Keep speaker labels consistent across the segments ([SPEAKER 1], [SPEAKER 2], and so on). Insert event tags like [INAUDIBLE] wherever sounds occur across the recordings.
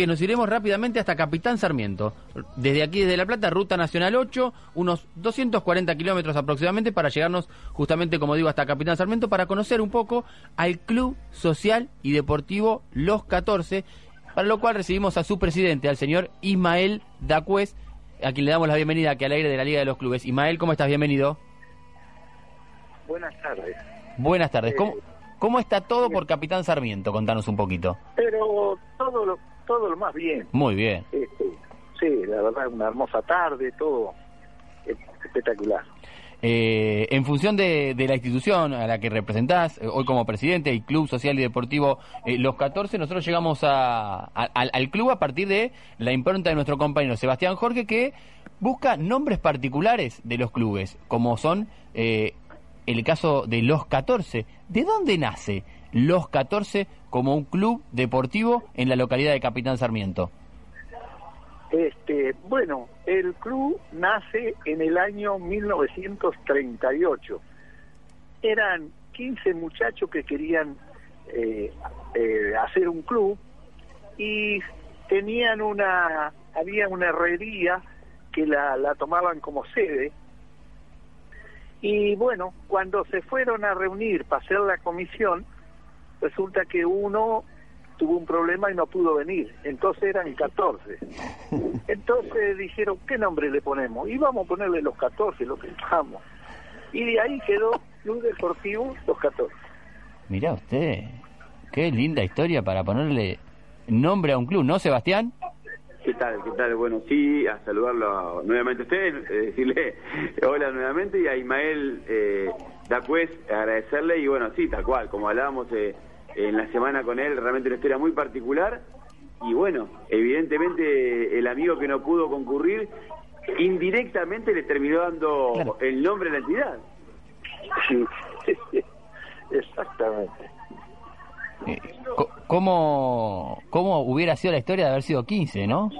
[SPEAKER 1] que nos iremos rápidamente hasta Capitán Sarmiento. Desde aquí, desde La Plata, Ruta Nacional 8, unos 240 kilómetros aproximadamente para llegarnos justamente, como digo, hasta Capitán Sarmiento para conocer un poco al Club Social y Deportivo Los 14, para lo cual recibimos a su presidente, al señor Ismael Dacuez, a quien le damos la bienvenida aquí al aire de la Liga de los Clubes. Ismael, ¿cómo estás? Bienvenido.
[SPEAKER 2] Buenas tardes.
[SPEAKER 1] Buenas tardes. ¿Cómo,
[SPEAKER 2] Eh,
[SPEAKER 1] cómo está todo por Capitán Sarmiento? Contanos un poquito.
[SPEAKER 2] Pero todo lo, todo lo más bien.
[SPEAKER 1] Muy bien.
[SPEAKER 2] Este, sí, la verdad, una hermosa tarde, todo es- espectacular.
[SPEAKER 1] Eh, en función de, de la institución a la que representás, eh, hoy como presidente del Club Social y Deportivo eh, Los 14, nosotros llegamos a- a- al, al club a partir de la impronta de nuestro compañero Sebastián Jorge, que busca nombres particulares de los clubes, como son el caso de Los 14. ¿De dónde nace Los 14 como un club deportivo en la localidad de Capitán Sarmiento?
[SPEAKER 2] Este, bueno, el club nace en el año 1938. Eran 15 muchachos que querían eh, eh, hacer un club y tenían una, había una herrería que la, la tomaban como sede. Y bueno, cuando se fueron a reunir para hacer la comisión, resulta que uno tuvo un problema y no pudo venir. Entonces eran 14. [LAUGHS] Entonces dijeron, ¿qué nombre le ponemos? Y vamos a ponerle los 14, lo que estamos. Y de ahí quedó Club Deportivo Los 14.
[SPEAKER 1] Mirá usted, qué linda historia para ponerle nombre a un club, ¿no, Sebastián?
[SPEAKER 3] ¿Qué tal? ¿Qué tal? Bueno, sí, a saludarlo nuevamente a usted, eh, [LAUGHS] decirle hola nuevamente y a Ismael eh, Dacuez agradecerle y bueno, sí, tal cual, como hablábamos eh, en la semana con él, realmente una historia muy particular y bueno, evidentemente el amigo que no pudo concurrir indirectamente le terminó dando
[SPEAKER 1] Claro.
[SPEAKER 3] el nombre de la entidad.
[SPEAKER 2] Sí, [LAUGHS] exactamente.
[SPEAKER 1] Eh, ¿cómo, ¿Cómo hubiera sido la historia de haber sido 15, no?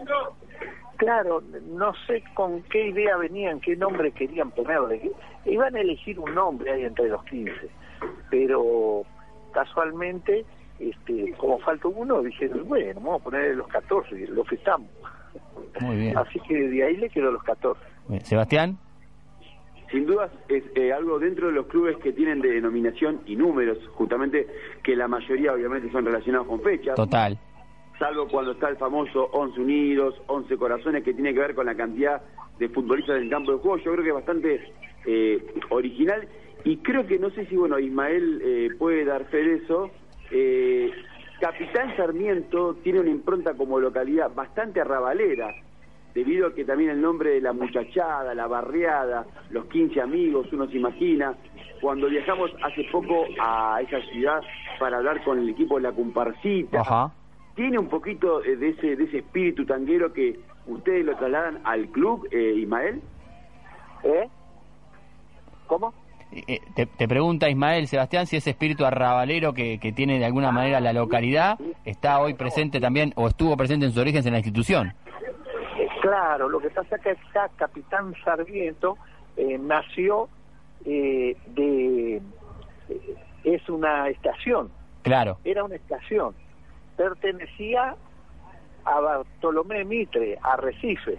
[SPEAKER 2] Claro, no sé con qué idea venían, qué nombre querían ponerle. Iban a elegir un nombre ahí entre los 15, pero casualmente, este, como faltó uno, dijeron, bueno, vamos a ponerle los 14, lo festamos.
[SPEAKER 1] Muy bien.
[SPEAKER 2] Así que de ahí le quedó los 14.
[SPEAKER 1] Bien. Sebastián,
[SPEAKER 3] Sin dudas es eh, algo dentro de los clubes que tienen de denominación y números, justamente que la mayoría obviamente son relacionados con fechas,
[SPEAKER 1] total.
[SPEAKER 3] salvo cuando está el famoso 11 unidos, 11 corazones, que tiene que ver con la cantidad de futbolistas en el campo de juego. Yo creo que es bastante eh, original y creo que no sé si, bueno, Ismael eh, puede dar fe de eso. Eh, Capitán Sarmiento tiene una impronta como localidad bastante arrabalera, debido a que también el nombre de la muchachada, la barriada, los 15 amigos, uno se imagina. Cuando viajamos hace poco a esa ciudad para hablar con el equipo de la comparsita,
[SPEAKER 1] Ajá.
[SPEAKER 3] tiene un poquito eh, de ese, de ese espíritu tanguero que ustedes lo trasladan al club, eh, Ismael.
[SPEAKER 2] ¿Eh? ¿Cómo?
[SPEAKER 1] Eh, eh, te, te pregunta Ismael, Sebastián, si ese espíritu arrabalero que, que tiene de alguna manera la localidad está hoy presente también o estuvo presente en sus orígenes en la institución.
[SPEAKER 2] Claro, lo que pasa es que acá Capitán Sarmiento eh, nació eh, de... eh, es una estación,
[SPEAKER 1] Claro.
[SPEAKER 2] era una estación. Pertenecía a Bartolomé Mitre, a Recife,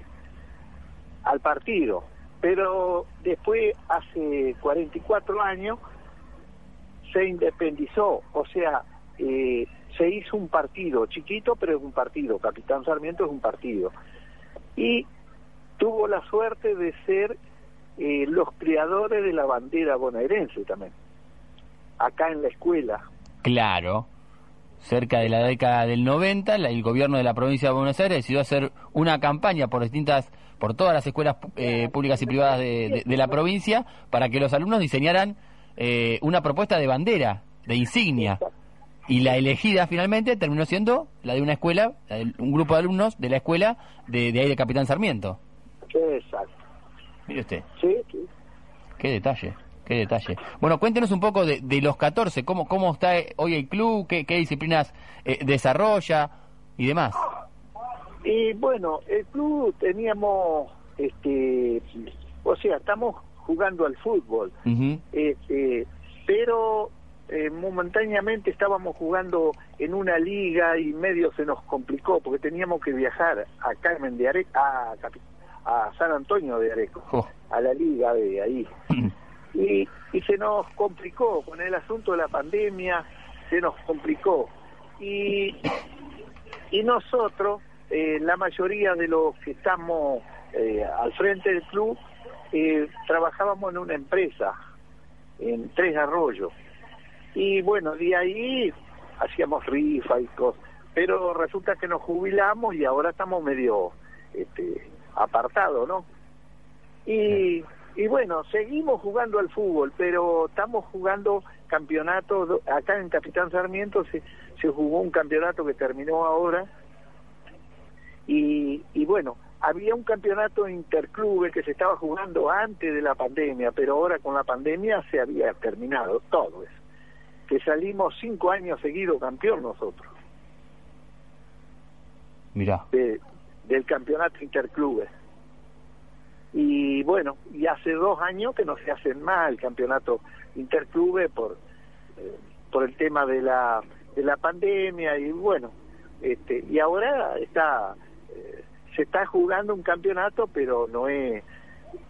[SPEAKER 2] al partido. Pero después, hace 44 años, se independizó, o sea, eh, se hizo un partido, chiquito, pero es un partido. Capitán Sarmiento es un partido. Y tuvo la suerte de ser eh, los creadores de la bandera bonaerense también, acá en la escuela.
[SPEAKER 1] Claro. Cerca de la década del 90, la- el gobierno de la provincia de Buenos Aires decidió hacer una campaña por distintas, por todas las escuelas eh, públicas y privadas de, de- de la provincia para que los alumnos diseñaran eh, una propuesta de bandera, de insignia. Y la elegida finalmente terminó siendo la de una escuela, la de un grupo de alumnos de la escuela de, de ahí de Capitán Sarmiento.
[SPEAKER 2] Exacto.
[SPEAKER 1] Mire usted,
[SPEAKER 2] Sí, sí.
[SPEAKER 1] qué detalle, qué detalle. Bueno, cuéntenos un poco de, de los 14, cómo, cómo está eh, hoy el club, qué, qué disciplinas eh, desarrolla y demás.
[SPEAKER 2] Y bueno, el club teníamos, este, o sea, estamos jugando al fútbol, este, pero eh, momentáneamente estábamos jugando en una liga y medio se nos complicó porque teníamos que viajar a Carmen de Areco, a, a San Antonio de Areco,
[SPEAKER 1] Oh.
[SPEAKER 2] a la liga de ahí. y, y se nos complicó con el asunto de la pandemia, se nos complicó. Y, y nosotros, eh, la mayoría de los que estamos eh, al frente del club, eh, trabajábamos en una empresa, en Tres Arroyos. Y bueno, de ahí hacíamos rifa y cosas. Pero resulta que nos jubilamos y ahora estamos medio este, apartados, ¿no? Y, y bueno, seguimos jugando al fútbol, pero estamos jugando campeonatos. Acá en Capitán Sarmiento se, se jugó un campeonato que terminó ahora. Y, y bueno, había un campeonato interclube que se estaba jugando antes de la pandemia, pero ahora con la pandemia se había terminado todo eso. Que salimos cinco años seguidos campeón nosotros
[SPEAKER 1] Mirá.
[SPEAKER 2] de- del campeonato interclubes. Y bueno, y hace dos años que no se hace más el campeonato interclube por eh, por el tema de la de la pandemia y bueno, este y ahora está eh, se está jugando un campeonato, pero no es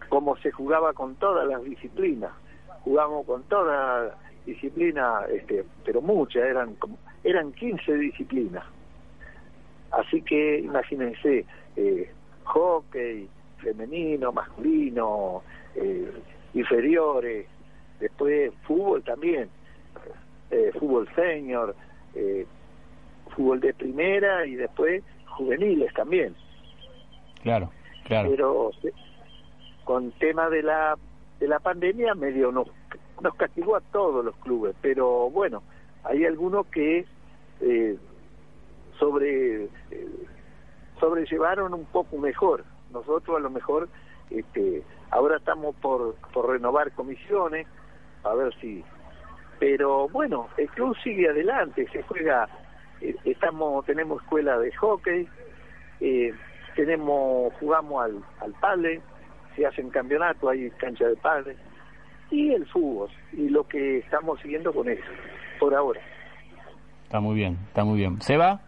[SPEAKER 2] como se jugaba con todas las disciplinas. Jugamos con todas las disciplinas, este, pero muchas, eran como, eran 15 disciplinas. Así que imagínense, eh, hockey, femenino, masculino, eh, inferiores, después fútbol también, eh, fútbol senior, eh, fútbol de primera y después juveniles también.
[SPEAKER 1] Claro, claro.
[SPEAKER 2] Pero con tema de la de la pandemia medio nos nos castigó a todos los clubes, pero bueno, hay algunos que eh, sobre eh, sobrellevaron un poco mejor. Nosotros a lo mejor este ahora estamos por por renovar comisiones a ver si pero bueno, el club sigue adelante, se juega eh, estamos tenemos escuela de hockey, eh, tenemos jugamos al al se hacen campeonatos, hay cancha de pádel y el fútbol y lo que estamos siguiendo con eso por ahora.
[SPEAKER 1] Está muy bien, está muy bien. ¿Seba?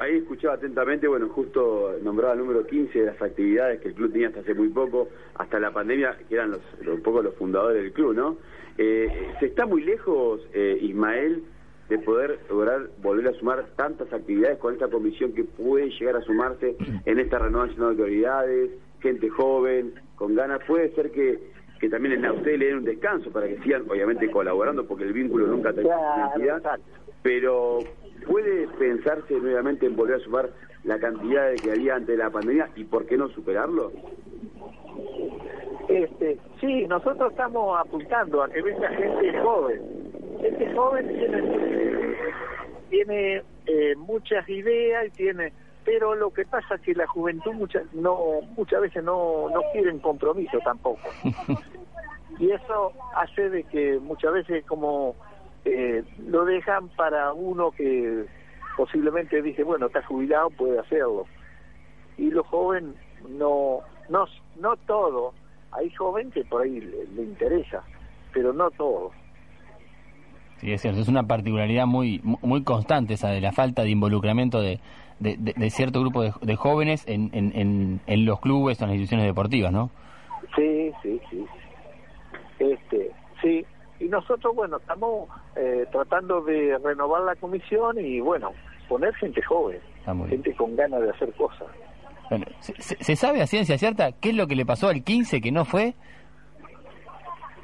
[SPEAKER 3] Ahí escuchaba atentamente, bueno, justo nombraba el número 15 de las actividades que el club tenía hasta hace muy poco, hasta la pandemia, que eran los, los- un poco los fundadores del club, ¿no? Eh, ¿Se está muy lejos, eh, Ismael, de poder lograr volver a sumar tantas actividades con esta comisión que puede llegar a sumarse en esta renovación de autoridades, gente joven, con ganas? Puede ser que, que también a ustedes le den un descanso para que sigan, obviamente, colaborando, porque el vínculo nunca termina
[SPEAKER 2] Claro,
[SPEAKER 3] pero ¿puede pensarse nuevamente en volver a sumar la cantidad de que había antes de la pandemia y por qué no superarlo?
[SPEAKER 2] Este, sí, nosotros estamos apuntando a que venga gente joven. Gente joven tiene, tiene eh, muchas ideas y tiene, pero lo que pasa es que la juventud muchas no muchas veces no no quieren compromiso tampoco. [LAUGHS] y eso hace de que muchas veces como eh, lo dejan para uno que posiblemente dice bueno está jubilado puede hacerlo y los jóvenes no no no todo. Hay joven que por ahí le, le interesa pero no todo.
[SPEAKER 1] Sí, es cierto, es una particularidad muy muy constante esa de la falta de involucramiento de, de, de- de cierto grupo de, de jóvenes en, en, en, en los clubes o en las instituciones deportivas, ¿no?
[SPEAKER 2] sí sí sí este sí y nosotros bueno estamos eh, tratando de renovar la comisión y bueno poner gente joven gente con ganas de hacer cosas
[SPEAKER 1] Bueno, ¿se, se- sabe a ciencia cierta qué es lo que le pasó al 15 que no fue?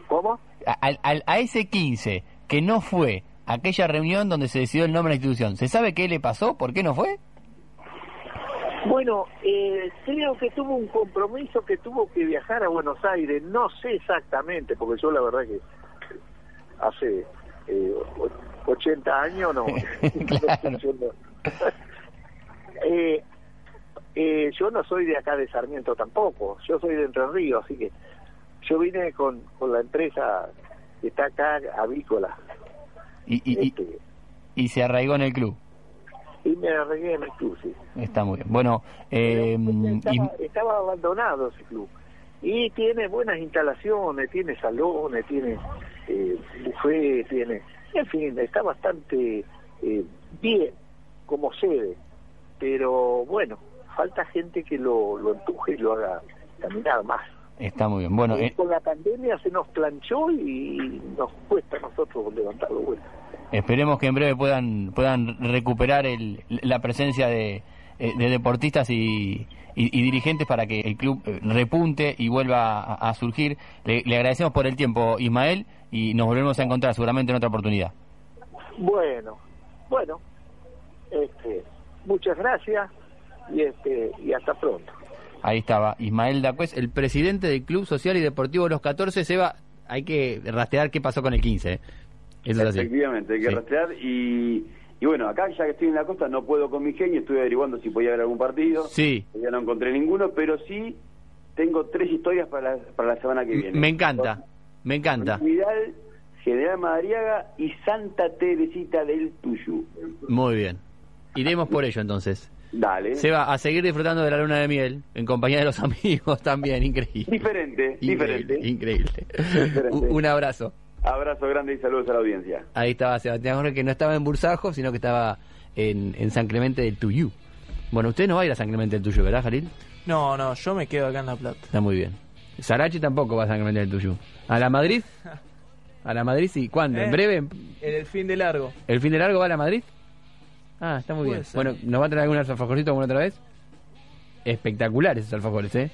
[SPEAKER 2] cómo
[SPEAKER 1] A, a ese 15 que no fue a aquella reunión donde se decidió el nombre de la institución, ¿se sabe qué le pasó? ¿Por qué no fue?
[SPEAKER 2] Bueno, eh, creo que tuvo un compromiso que tuvo que viajar a Buenos Aires. No sé exactamente, porque yo la verdad que hace eh, o- 80 años no.
[SPEAKER 1] Claro. [LAUGHS]
[SPEAKER 2] yo, no. [LAUGHS] [LAUGHS] Eh, eh, yo no soy de acá de Sarmiento tampoco. Yo soy de Entre Ríos, así que yo vine con, con la empresa que está acá, avícola.
[SPEAKER 1] Y, y, y,
[SPEAKER 2] este,
[SPEAKER 1] y se arraigó en el club.
[SPEAKER 2] Y me arreglé en el club, sí.
[SPEAKER 1] Está muy bien. Bueno, eh,
[SPEAKER 2] estaba,
[SPEAKER 1] y-
[SPEAKER 2] estaba abandonado ese club y tiene buenas instalaciones, tiene salones, tiene eh, Buffet tiene, en fin, está bastante eh, bien como sede, pero bueno, falta gente que lo, lo empuje y lo haga caminar más.
[SPEAKER 1] Está muy bien. Bueno,
[SPEAKER 2] Y
[SPEAKER 1] eh,
[SPEAKER 2] con la pandemia se nos planchó y nos cuesta a nosotros levantarlo bueno.
[SPEAKER 1] esperemos que en breve puedan puedan recuperar el, la presencia de, eh, de deportistas y, y- y dirigentes para que el club eh, repunte y vuelva a, a surgir. Le, le agradecemos por el tiempo, Ismael, y nos volvemos a encontrar seguramente en otra oportunidad.
[SPEAKER 2] Bueno, bueno, este, muchas gracias y este y hasta pronto.
[SPEAKER 1] Ahí estaba Ismael Dacuez, el presidente del Club Social y Deportivo Los 14. Seba, hay que rastrear qué pasó con el 15. ¿eh? Eso es así.
[SPEAKER 3] Efectivamente, hay que
[SPEAKER 1] Sí.
[SPEAKER 3] rastrear y, y bueno, acá ya que estoy en la costa no puedo con mi genio, estuve averiguando si podía haber algún partido,
[SPEAKER 1] Sí,
[SPEAKER 3] ya no encontré ninguno, pero sí tengo tres historias para la, para la semana que viene.
[SPEAKER 1] me encanta, me encanta.
[SPEAKER 3] Vidal, General Madariaga y Santa Teresita del Tuyú.
[SPEAKER 1] Muy bien. Iremos por ello entonces.
[SPEAKER 3] Dale.
[SPEAKER 1] Seba, a seguir disfrutando de la luna de miel, en compañía de los [LAUGHS] amigos también, increíble.
[SPEAKER 3] Diferente,
[SPEAKER 1] Increíble,
[SPEAKER 3] diferente.
[SPEAKER 1] increíble.
[SPEAKER 3] Diferente.
[SPEAKER 1] Un, un abrazo.
[SPEAKER 3] Abrazo grande y saludos a la audiencia.
[SPEAKER 1] Ahí estaba Sebastián Jorge, que no estaba en Bursajo, sino que estaba en, en San Clemente del Tuyú. Bueno, usted no va a ir a San Clemente del Tuyú, ¿verdad, Jalil?
[SPEAKER 4] No, no, yo me quedo acá en La Plata.
[SPEAKER 1] Está muy bien. Sarachi tampoco va a San Clemente del Tuyú. ¿A la Madrid? [LAUGHS] ¿A la Madrid sí? ¿Cuándo? ¿En
[SPEAKER 4] Eh.
[SPEAKER 1] breve?
[SPEAKER 4] En el fin de largo.
[SPEAKER 1] ¿El fin de largo va a la Madrid? Ah, está muy
[SPEAKER 4] Puede
[SPEAKER 1] bien.
[SPEAKER 4] ser.
[SPEAKER 1] Bueno, ¿nos va a traer algún alfajorcito alguna otra vez? Espectaculares esos alfajores, ¿eh?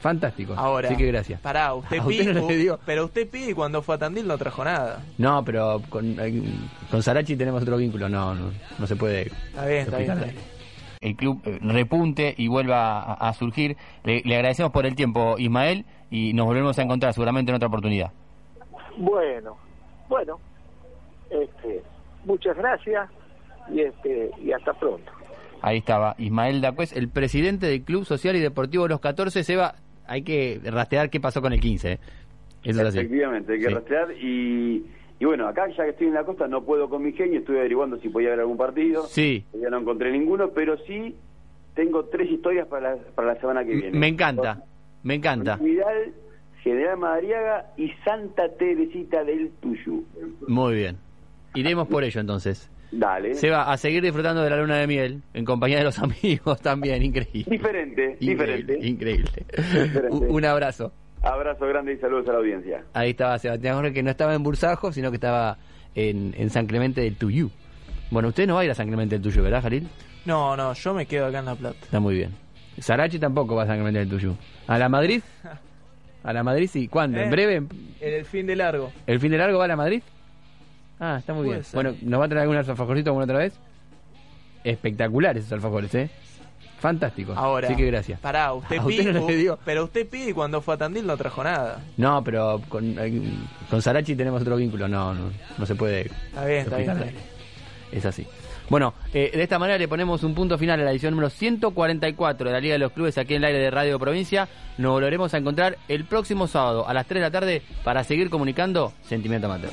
[SPEAKER 1] Fantásticos.
[SPEAKER 4] Ahora,
[SPEAKER 1] Así que gracias.
[SPEAKER 4] Pará, [LAUGHS] usted,
[SPEAKER 1] ¿A usted
[SPEAKER 4] pide,
[SPEAKER 1] no le dio?
[SPEAKER 4] pero usted pide y cuando fue a Tandil no trajo nada.
[SPEAKER 1] No, pero con, eh, con Sarachi tenemos otro vínculo. No, no, no se puede.
[SPEAKER 4] Está bien, está bien. está bien.
[SPEAKER 1] El club eh, repunte y vuelva a, a surgir. Le, le agradecemos por el tiempo, Ismael, y nos volvemos a encontrar seguramente en otra oportunidad.
[SPEAKER 2] Bueno, bueno, este, muchas gracias y este y hasta pronto.
[SPEAKER 1] Ahí estaba Ismael Dacuez, el presidente del Club Social y Deportivo Los 14. Seba, hay que rastrear qué pasó con el 15. ¿eh? Eso.
[SPEAKER 3] Efectivamente, hay que
[SPEAKER 1] Sí.
[SPEAKER 3] rastrear y, y bueno, acá ya que estoy en la costa no puedo con mi genio, estuve averiguando si podía haber algún partido,
[SPEAKER 1] Sí,
[SPEAKER 3] ya no encontré ninguno, pero sí tengo tres historias para la, para la semana que viene.
[SPEAKER 1] me encanta, me encanta.
[SPEAKER 3] Vidal, General Madariaga y Santa Teresita del Tuyú.
[SPEAKER 1] Muy bien. Iremos por ello entonces.
[SPEAKER 3] Dale.
[SPEAKER 1] Seba, a seguir disfrutando de la luna de miel, en compañía de los [LAUGHS] amigos también, increíble.
[SPEAKER 3] Diferente,
[SPEAKER 1] Increíble,
[SPEAKER 3] diferente.
[SPEAKER 1] increíble.
[SPEAKER 3] Diferente.
[SPEAKER 1] Un abrazo.
[SPEAKER 3] Abrazo grande y saludos a la audiencia.
[SPEAKER 1] Ahí estaba Sebastián Jorge, que no estaba en Bursajo, sino que estaba en, en San Clemente del Tuyú. Bueno, usted no va a ir a San Clemente del Tuyú, ¿verdad, Jalil?
[SPEAKER 4] No, no, yo me quedo acá en La Plata.
[SPEAKER 1] Está muy bien. Sarachi tampoco va a San Clemente del Tuyú. ¿A la Madrid? [LAUGHS] ¿A la Madrid sí? ¿Cuándo? ¿En
[SPEAKER 4] Eh.
[SPEAKER 1] breve?
[SPEAKER 4] En el fin de largo.
[SPEAKER 1] ¿El fin de largo va a la Madrid? Ah, está muy
[SPEAKER 4] Puede
[SPEAKER 1] bien.
[SPEAKER 4] ser.
[SPEAKER 1] Bueno, ¿nos va a traer algún alfajorcito alguna otra vez? Espectaculares esos alfajores, ¿eh? Fantásticos.
[SPEAKER 4] Ahora,
[SPEAKER 1] Así que gracias.
[SPEAKER 4] Pará, usted [LAUGHS]
[SPEAKER 1] ¿A usted
[SPEAKER 4] pide,
[SPEAKER 1] no le dio?
[SPEAKER 4] pero usted pide y cuando fue a Tandil no trajo nada.
[SPEAKER 1] No, pero con, eh, con Sarachi tenemos otro vínculo. No, no, no se puede
[SPEAKER 4] Está bien, está bien. está bien.
[SPEAKER 1] Es así. Bueno, eh, de esta manera le ponemos un punto final a la edición número 144 de la Liga de los Clubes aquí en el aire de Radio Provincia. Nos volveremos a encontrar el próximo sábado a las 3 de la tarde para seguir comunicando Sentimiento Amateur.